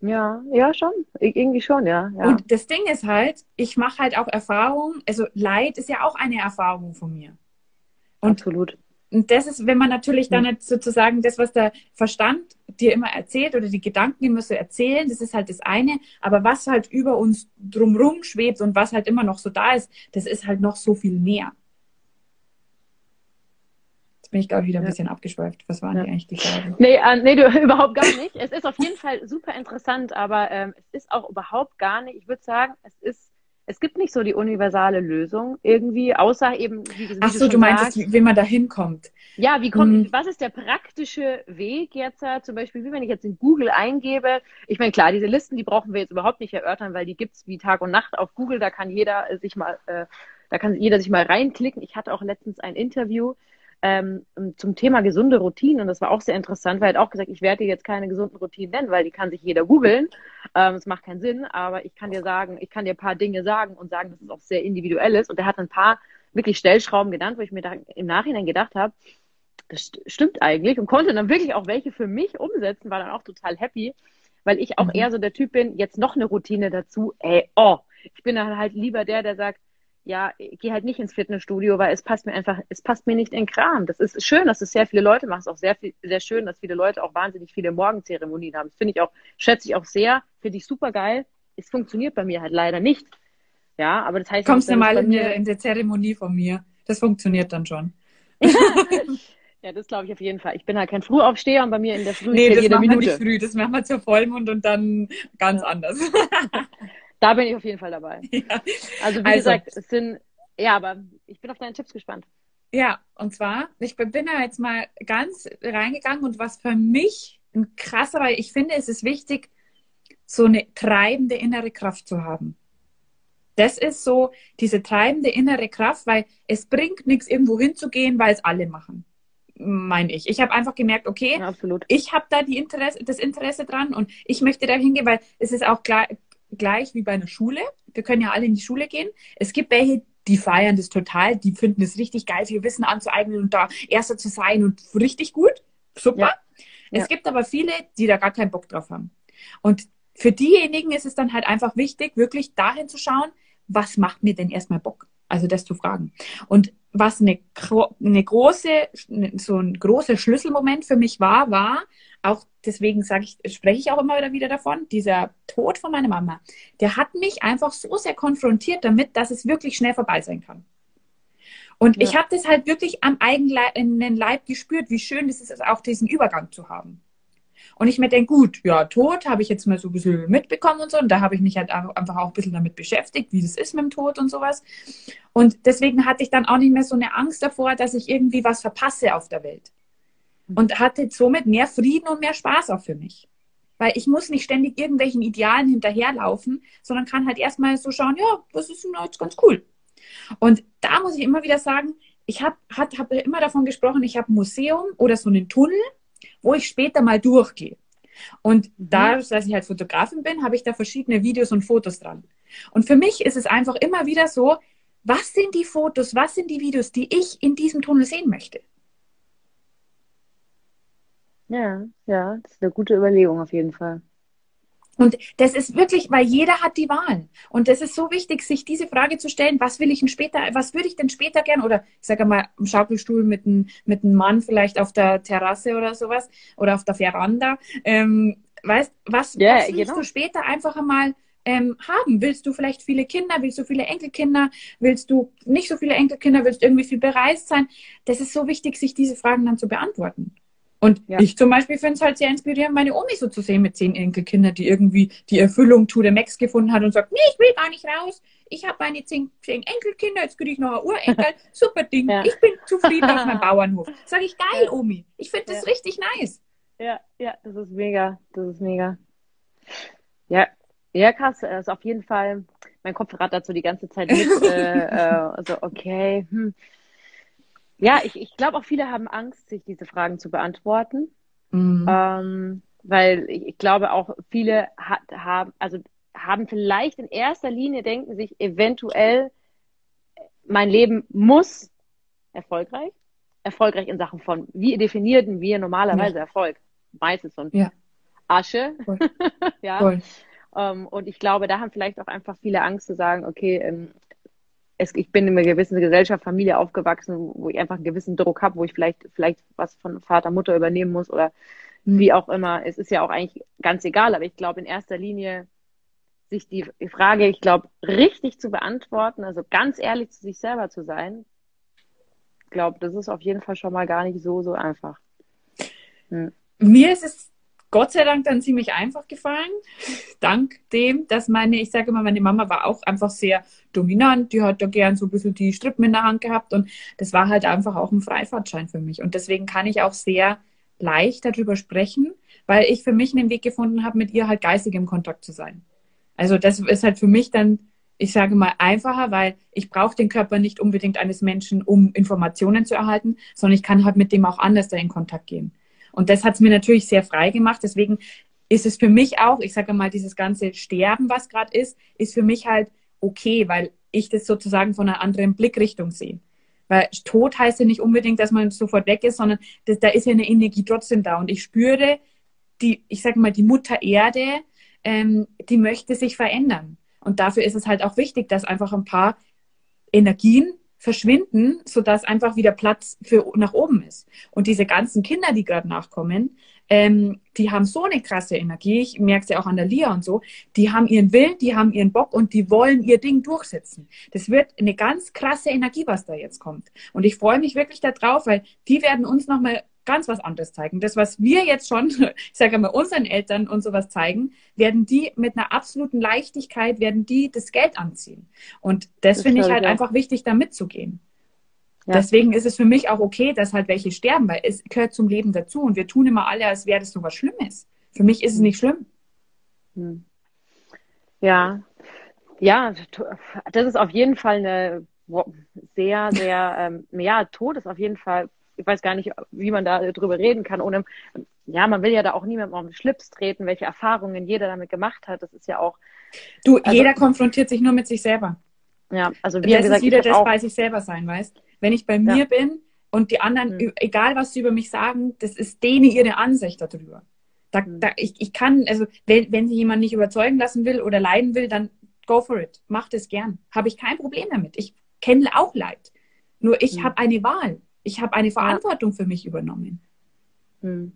Ja, ja, schon. Irgendwie schon, ja. ja. Und das Ding ist halt, ich mache halt auch Erfahrungen, also Leid ist ja auch eine Erfahrung von mir. Und, Absolut. Und das ist, wenn man natürlich dann nicht sozusagen das, was der Verstand dir immer erzählt oder die Gedanken immer so erzählen, das ist halt das eine. Aber was halt über uns drumrum schwebt und was halt immer noch so da ist, das ist halt noch so viel mehr bin ich, glaube ich, wieder ein ja. bisschen abgeschweift. Was waren ja. die eigentlich die Fragen? Nee, äh, nee du, überhaupt gar nicht. Es ist auf jeden Fall super interessant, aber ähm, es ist auch überhaupt gar nicht, ich würde sagen, es ist, es gibt nicht so die universale Lösung irgendwie, außer eben, wie, wie Ach so, du, du meinst, wie man da hinkommt. Ja, wie kommt, hm. was ist der praktische Weg jetzt, äh, zum Beispiel, wie wenn ich jetzt in Google eingebe, ich meine, klar, diese Listen, die brauchen wir jetzt überhaupt nicht erörtern, weil die gibt's wie Tag und Nacht auf Google, da kann jeder äh, sich mal, äh, da kann jeder sich mal reinklicken. Ich hatte auch letztens ein Interview ähm, zum Thema gesunde Routinen. Und das war auch sehr interessant, weil er hat auch gesagt, ich werde dir jetzt keine gesunden Routinen nennen, weil die kann sich jeder googeln. Ähm, es macht keinen Sinn, aber ich kann dir sagen, ich kann dir ein paar Dinge sagen und sagen, dass es auch sehr individuell ist. Und er hat ein paar wirklich Stellschrauben genannt, wo ich mir da im Nachhinein gedacht habe, das stimmt eigentlich und konnte dann wirklich auch welche für mich umsetzen, war dann auch total happy, weil ich auch mhm. eher so der Typ bin, jetzt noch eine Routine dazu, ey, oh, ich bin dann halt lieber der, der sagt, ja, geh halt nicht ins Fitnessstudio, weil es passt mir einfach, es passt mir nicht in Kram. Das ist schön, dass es sehr viele Leute machen. Es ist auch sehr, viel, sehr schön, dass viele Leute auch wahnsinnig viele Morgenzeremonien haben. Das finde ich auch, schätze ich auch sehr, finde ich super geil. Es funktioniert bei mir halt leider nicht. Ja, aber das heißt. Kommst du mal in, in der Zeremonie von mir? Das funktioniert dann schon. Ja, das glaube ich auf jeden Fall. Ich bin halt kein Frühaufsteher und bei mir in der Früh Nee, das jede machen Minute. wir nicht früh, das machen wir zur Vollmond und dann ganz ja. anders. da bin ich auf jeden Fall dabei. Ja. Also wie also, gesagt, es sind, ja, aber ich bin auf deine Tipps gespannt. Ja, und zwar, ich bin da jetzt mal ganz reingegangen und was für mich ein krasser, weil ich finde, es ist wichtig, so eine treibende innere Kraft zu haben. Das ist so diese treibende innere Kraft, weil es bringt nichts, irgendwo hinzugehen, weil es alle machen meine ich. Ich habe einfach gemerkt, okay, ja, ich habe da die Interesse, das Interesse dran und ich möchte da hingehen, weil es ist auch gleich, gleich wie bei einer Schule. Wir können ja alle in die Schule gehen. Es gibt welche, die feiern das total, die finden es richtig geil, viel Wissen anzueignen und da Erster zu sein und richtig gut. Super. Ja. Es ja. gibt aber viele, die da gar keinen Bock drauf haben. Und für diejenigen ist es dann halt einfach wichtig, wirklich dahin zu schauen, was macht mir denn erstmal Bock? Also das zu fragen. Und was eine, eine große, so ein großer Schlüsselmoment für mich war, war auch deswegen sage ich, spreche ich auch immer wieder davon, dieser Tod von meiner Mama, der hat mich einfach so sehr konfrontiert damit, dass es wirklich schnell vorbei sein kann. Und ja. ich habe das halt wirklich am eigenen Leib gespürt, wie schön es ist, auch diesen Übergang zu haben. Und ich mir denke, gut, ja, Tod habe ich jetzt mal so ein bisschen mitbekommen und so. Und da habe ich mich halt einfach auch ein bisschen damit beschäftigt, wie das ist mit dem Tod und sowas. Und deswegen hatte ich dann auch nicht mehr so eine Angst davor, dass ich irgendwie was verpasse auf der Welt. Und hatte somit mehr Frieden und mehr Spaß auch für mich. Weil ich muss nicht ständig irgendwelchen Idealen hinterherlaufen, sondern kann halt erstmal so schauen, ja, das ist jetzt ganz cool. Und da muss ich immer wieder sagen, ich habe hab, hab immer davon gesprochen, ich habe ein Museum oder so einen Tunnel wo ich später mal durchgehe. Und mhm. da, dass ich halt Fotografin bin, habe ich da verschiedene Videos und Fotos dran. Und für mich ist es einfach immer wieder so, was sind die Fotos, was sind die Videos, die ich in diesem Tunnel sehen möchte? Ja, ja, das ist eine gute Überlegung auf jeden Fall. Und das ist wirklich, weil jeder hat die Wahl. Und das ist so wichtig, sich diese Frage zu stellen, was will ich denn später, was würde ich denn später gern, oder ich sage mal, im Schaukelstuhl mit einem mit einem Mann vielleicht auf der Terrasse oder sowas, oder auf der Veranda. Ähm, weißt, was, yeah, was willst genau. du später einfach einmal ähm, haben? Willst du vielleicht viele Kinder? Willst du viele Enkelkinder? Willst du nicht so viele Enkelkinder? Willst du irgendwie viel bereist sein? Das ist so wichtig, sich diese Fragen dann zu beantworten. Und ja. ich zum Beispiel finde es halt sehr inspirierend, meine Omi so zu sehen mit zehn Enkelkindern, die irgendwie die Erfüllung to the max gefunden hat und sagt, nee, ich will gar nicht raus. Ich habe meine zehn, zehn, Enkelkinder, jetzt kriege ich noch ein Urenkel. Super Ding. Ja. Ich bin zufrieden auf meinem Bauernhof. Sag ich, geil, ja. Omi. Ich finde das richtig nice. Ja, ja, das ist mega. Das ist mega. Ja, ja, krass. Das ist auf jeden Fall, mein Kopf rattert so die ganze Zeit mit. äh, äh, also, okay, hm ja, ich, ich glaube auch viele haben Angst, sich diese Fragen zu beantworten. Mhm. Ähm, weil ich, ich, glaube auch viele hat, haben, also haben vielleicht in erster Linie denken sich eventuell, mein Leben muss erfolgreich, erfolgreich in Sachen von, wie definierten wir normalerweise ja. Erfolg? Meistens und ja. Asche. ja. Voll. Um, ähm, und ich glaube, da haben vielleicht auch einfach viele Angst zu sagen, okay, ähm, es, ich bin in einer gewissen Gesellschaft, Familie aufgewachsen, wo ich einfach einen gewissen Druck habe, wo ich vielleicht, vielleicht was von Vater, Mutter übernehmen muss oder wie auch immer. Es ist ja auch eigentlich ganz egal, aber ich glaube in erster Linie sich die Frage, ich glaube, richtig zu beantworten, also ganz ehrlich zu sich selber zu sein, glaube, das ist auf jeden Fall schon mal gar nicht so, so einfach. Hm. Mir ist es Gott sei Dank dann ziemlich einfach gefallen. Dank dem, dass meine, ich sage immer, meine Mama war auch einfach sehr dominant. Die hat da gern so ein bisschen die Strippen in der Hand gehabt und das war halt einfach auch ein Freifahrtschein für mich. Und deswegen kann ich auch sehr leicht darüber sprechen, weil ich für mich einen Weg gefunden habe, mit ihr halt geistig im Kontakt zu sein. Also das ist halt für mich dann, ich sage mal, einfacher, weil ich brauche den Körper nicht unbedingt eines Menschen, um Informationen zu erhalten, sondern ich kann halt mit dem auch anders da in Kontakt gehen. Und das hat es mir natürlich sehr frei gemacht. Deswegen ist es für mich auch, ich sage mal, dieses ganze Sterben, was gerade ist, ist für mich halt okay, weil ich das sozusagen von einer anderen Blickrichtung sehe. Weil Tod heißt ja nicht unbedingt, dass man sofort weg ist, sondern das, da ist ja eine Energie trotzdem da. Und ich spüre, die, ich sage mal, die Mutter Erde, ähm, die möchte sich verändern. Und dafür ist es halt auch wichtig, dass einfach ein paar Energien verschwinden, sodass einfach wieder Platz für nach oben ist. Und diese ganzen Kinder, die gerade nachkommen, ähm, die haben so eine krasse Energie. Ich merke es ja auch an der Lia und so. Die haben ihren Willen, die haben ihren Bock und die wollen ihr Ding durchsetzen. Das wird eine ganz krasse Energie, was da jetzt kommt. Und ich freue mich wirklich darauf, weil die werden uns nochmal ganz was anderes zeigen. Das, was wir jetzt schon, ich sage mal, unseren Eltern und sowas zeigen, werden die mit einer absoluten Leichtigkeit, werden die das Geld anziehen. Und das, das finde ich halt ja. einfach wichtig, da mitzugehen. Ja. Deswegen ist es für mich auch okay, dass halt welche sterben, weil es gehört zum Leben dazu und wir tun immer alle, als wäre das so was Schlimmes. Für mich ist es nicht schlimm. Hm. Ja, ja, das ist auf jeden Fall eine sehr, sehr, ähm, ja, Tod ist auf jeden Fall ich weiß gar nicht, wie man da drüber reden kann, ohne, ja, man will ja da auch niemandem auf den Schlips treten, welche Erfahrungen jeder damit gemacht hat. Das ist ja auch. Du, also, jeder konfrontiert sich nur mit sich selber. Ja, also wie das gesagt, ist wieder das auch, bei sich selber sein, weißt? Wenn ich bei mir ja. bin und die anderen, mhm. egal was sie über mich sagen, das ist denen ihre Ansicht darüber. Da, mhm. da, ich, ich kann, also wenn, wenn sie jemand nicht überzeugen lassen will oder leiden will, dann go for it. Mach das gern. Habe ich kein Problem damit. Ich kenne auch Leid. Nur ich mhm. habe eine Wahl. Ich habe eine Verantwortung für mich übernommen. Hm.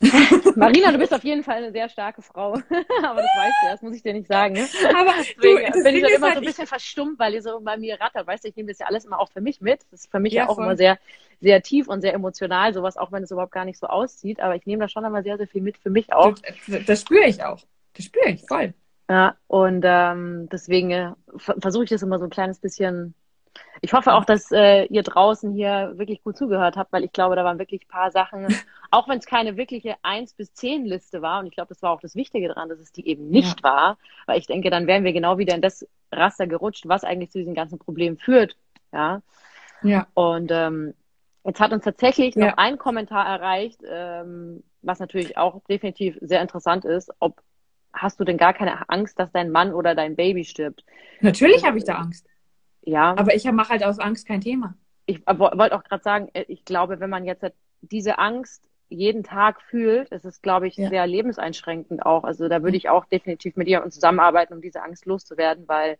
Marina, du bist auf jeden Fall eine sehr starke Frau. Aber das weißt du, das muss ich dir nicht sagen. Ne? Aber Deswegen du, bin ich dann immer halt so ein bisschen verstummt, weil ihr so bei mir rattert. Weißt du, ich nehme das ja alles immer auch für mich mit. Das ist für mich ja, ja auch voll. immer sehr, sehr tief und sehr emotional, sowas, auch wenn es überhaupt gar nicht so aussieht. Aber ich nehme da schon immer sehr, sehr viel mit für mich auch. Das, das spüre ich auch. Das spüre ich voll. Ja, und ähm, deswegen äh, versuche ich das immer so ein kleines bisschen ich hoffe auch, dass äh, ihr draußen hier wirklich gut zugehört habt, weil ich glaube, da waren wirklich ein paar Sachen, auch wenn es keine wirkliche 1 bis 10 Liste war, und ich glaube, das war auch das Wichtige daran, dass es die eben nicht ja. war, weil ich denke, dann wären wir genau wieder in das Raster gerutscht, was eigentlich zu diesen ganzen Problemen führt. Ja. Ja. Und ähm, jetzt hat uns tatsächlich ja. noch ein Kommentar erreicht, ähm, was natürlich auch definitiv sehr interessant ist, ob hast du denn gar keine Angst, dass dein Mann oder dein Baby stirbt? Natürlich habe ich da Angst. Ja. Aber ich mache halt aus Angst kein Thema. Ich wollte auch gerade sagen, äh, ich glaube, wenn man jetzt diese Angst jeden Tag fühlt, ist es, glaube ich, ja. sehr lebenseinschränkend auch. Also da würde ich auch definitiv mit ihr zusammenarbeiten, um diese Angst loszuwerden, weil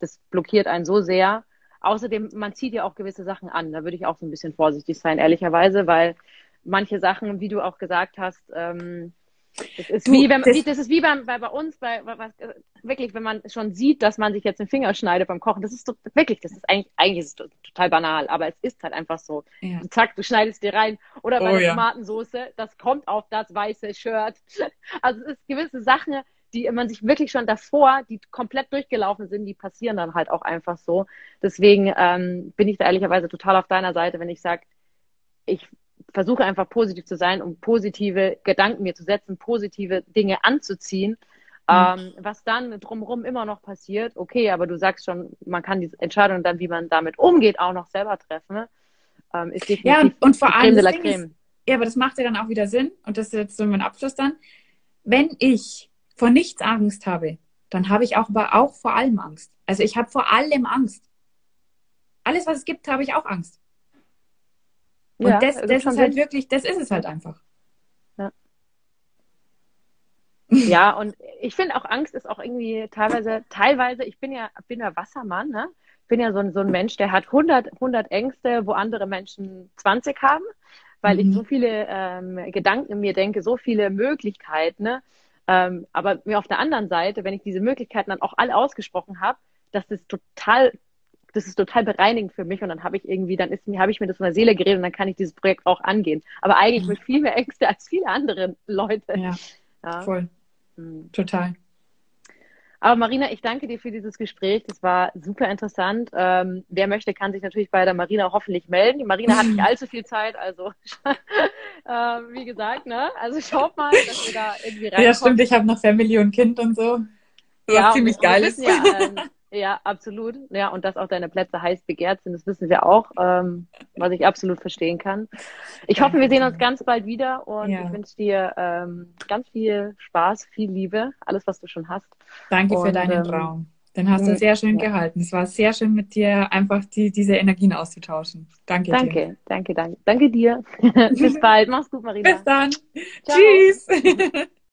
das blockiert einen so sehr. Außerdem, man zieht ja auch gewisse Sachen an. Da würde ich auch so ein bisschen vorsichtig sein, ehrlicherweise, weil manche Sachen, wie du auch gesagt hast, ähm, das ist, du, wie, wenn, das, das ist wie bei, bei, bei uns, bei, bei, äh, wirklich, wenn man schon sieht, dass man sich jetzt den Finger schneidet beim Kochen. Das ist so, wirklich, das ist eigentlich, eigentlich ist es total banal, aber es ist halt einfach so. Ja. Zack, du schneidest dir rein. Oder bei oh, der ja. Tomatensoße, das kommt auf das weiße Shirt. Also es ist gewisse Sachen, die man sich wirklich schon davor, die komplett durchgelaufen sind, die passieren dann halt auch einfach so. Deswegen ähm, bin ich da ehrlicherweise total auf deiner Seite, wenn ich sage, ich versuche einfach positiv zu sein, um positive Gedanken mir zu setzen, positive Dinge anzuziehen. Mhm. Ähm, was dann drumherum immer noch passiert, okay, aber du sagst schon, man kann die Entscheidung dann, wie man damit umgeht, auch noch selber treffen. Ähm, ist definitiv ja, und, und vor allem, ist, ja, aber das macht ja dann auch wieder Sinn, und das ist jetzt so mein Abschluss dann. Wenn ich vor nichts Angst habe, dann habe ich auch, aber auch vor allem Angst. Also ich habe vor allem Angst. Alles, was es gibt, habe ich auch Angst. Und ja, das, das ist halt wirklich, das ist es halt einfach. Ja. ja, und ich finde auch Angst ist auch irgendwie teilweise, teilweise, ich bin ja, bin ja Wassermann, ne? Ich bin ja so ein, so ein Mensch, der hat 100, 100 Ängste, wo andere Menschen 20 haben, weil mhm. ich so viele ähm, Gedanken in mir denke, so viele Möglichkeiten, ne? Ähm, aber mir auf der anderen Seite, wenn ich diese Möglichkeiten dann auch alle ausgesprochen habe, dass das total das ist total bereinigend für mich und dann habe ich irgendwie, dann ist mir, habe ich mir das von der Seele geredet und dann kann ich dieses Projekt auch angehen. Aber eigentlich mit viel mehr Ängste als viele andere Leute. Ja, ja. voll. Mhm. Total. Aber Marina, ich danke dir für dieses Gespräch. Das war super interessant. Ähm, wer möchte, kann sich natürlich bei der Marina hoffentlich melden. Die Marina hat nicht allzu viel Zeit, also äh, wie gesagt, ne? Also schaut mal, dass wir da irgendwie rein. Ja, stimmt. Ich habe noch Family und Kind und so. Was ja, ziemlich geil ist. Ja, ähm, ja, absolut. Ja, und dass auch deine Plätze heiß begehrt sind, das wissen wir auch, ähm, was ich absolut verstehen kann. Ich hoffe, wir sehen uns ganz bald wieder und ja. ich wünsche dir ähm, ganz viel Spaß, viel Liebe, alles, was du schon hast. Danke und, für deinen ähm, Raum. Den hast du sehr schön ja. gehalten. Es war sehr schön mit dir, einfach die, diese Energien auszutauschen. Danke, danke dir. Danke, danke, danke dir. Bis bald. Mach's gut, Marina. Bis dann. Ciao. Tschüss.